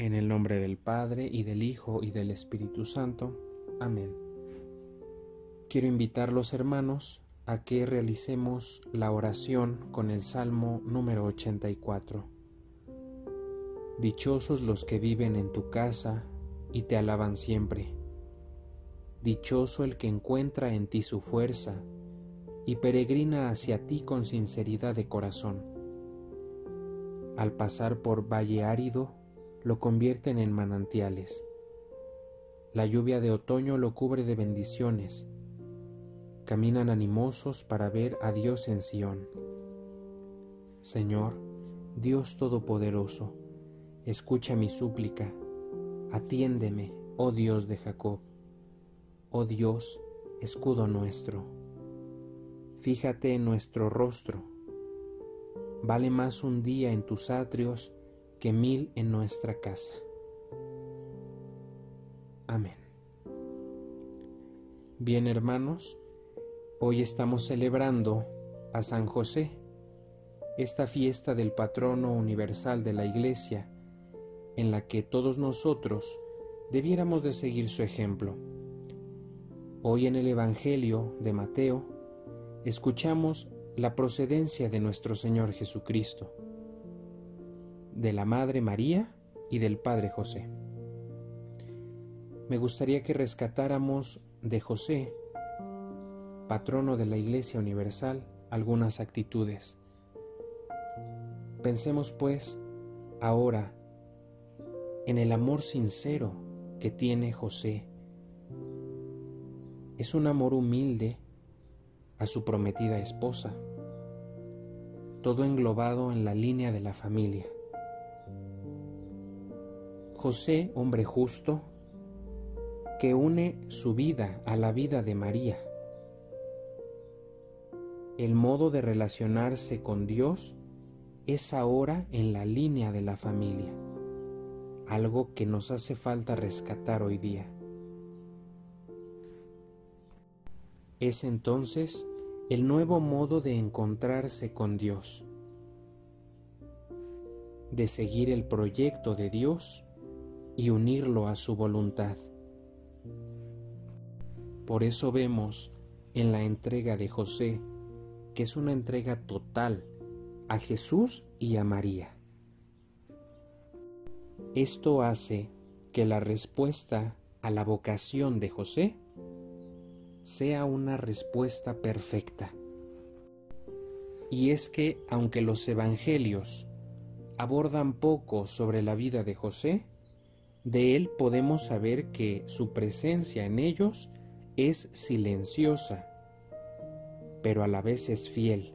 En el nombre del Padre y del Hijo y del Espíritu Santo. Amén. Quiero invitar los hermanos a que realicemos la oración con el Salmo número 84. Dichosos los que viven en tu casa y te alaban siempre. Dichoso el que encuentra en ti su fuerza y peregrina hacia ti con sinceridad de corazón. Al pasar por valle árido, lo convierten en manantiales. La lluvia de otoño lo cubre de bendiciones. Caminan animosos para ver a Dios en Sión. Señor, Dios Todopoderoso, escucha mi súplica, atiéndeme, oh Dios de Jacob, oh Dios, escudo nuestro. Fíjate en nuestro rostro. Vale más un día en tus atrios que mil en nuestra casa. Amén. Bien hermanos, hoy estamos celebrando a San José, esta fiesta del patrono universal de la Iglesia, en la que todos nosotros debiéramos de seguir su ejemplo. Hoy en el Evangelio de Mateo escuchamos la procedencia de nuestro Señor Jesucristo de la Madre María y del Padre José. Me gustaría que rescatáramos de José, patrono de la Iglesia Universal, algunas actitudes. Pensemos pues ahora en el amor sincero que tiene José. Es un amor humilde a su prometida esposa, todo englobado en la línea de la familia. José, hombre justo, que une su vida a la vida de María. El modo de relacionarse con Dios es ahora en la línea de la familia, algo que nos hace falta rescatar hoy día. Es entonces el nuevo modo de encontrarse con Dios, de seguir el proyecto de Dios y unirlo a su voluntad. Por eso vemos en la entrega de José que es una entrega total a Jesús y a María. Esto hace que la respuesta a la vocación de José sea una respuesta perfecta. Y es que aunque los evangelios abordan poco sobre la vida de José, de él podemos saber que su presencia en ellos es silenciosa, pero a la vez es fiel,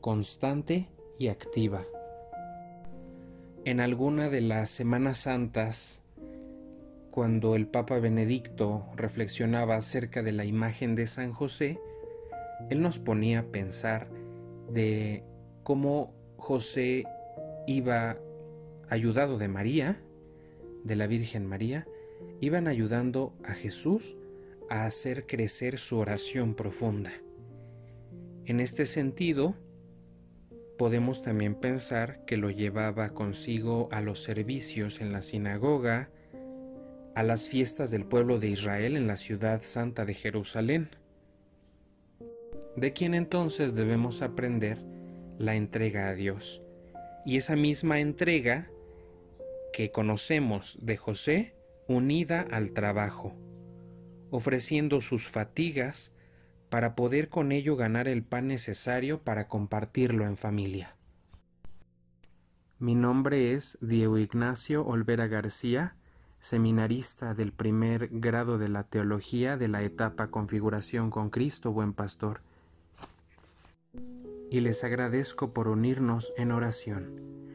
constante y activa. En alguna de las Semanas Santas, cuando el Papa Benedicto reflexionaba acerca de la imagen de San José, él nos ponía a pensar de cómo José iba ayudado de María, de la Virgen María iban ayudando a Jesús a hacer crecer su oración profunda. En este sentido, podemos también pensar que lo llevaba consigo a los servicios en la sinagoga, a las fiestas del pueblo de Israel en la ciudad santa de Jerusalén, de quien entonces debemos aprender la entrega a Dios. Y esa misma entrega que conocemos de José unida al trabajo, ofreciendo sus fatigas para poder con ello ganar el pan necesario para compartirlo en familia. Mi nombre es Diego Ignacio Olvera García, seminarista del primer grado de la teología de la etapa Configuración con Cristo Buen Pastor, y les agradezco por unirnos en oración.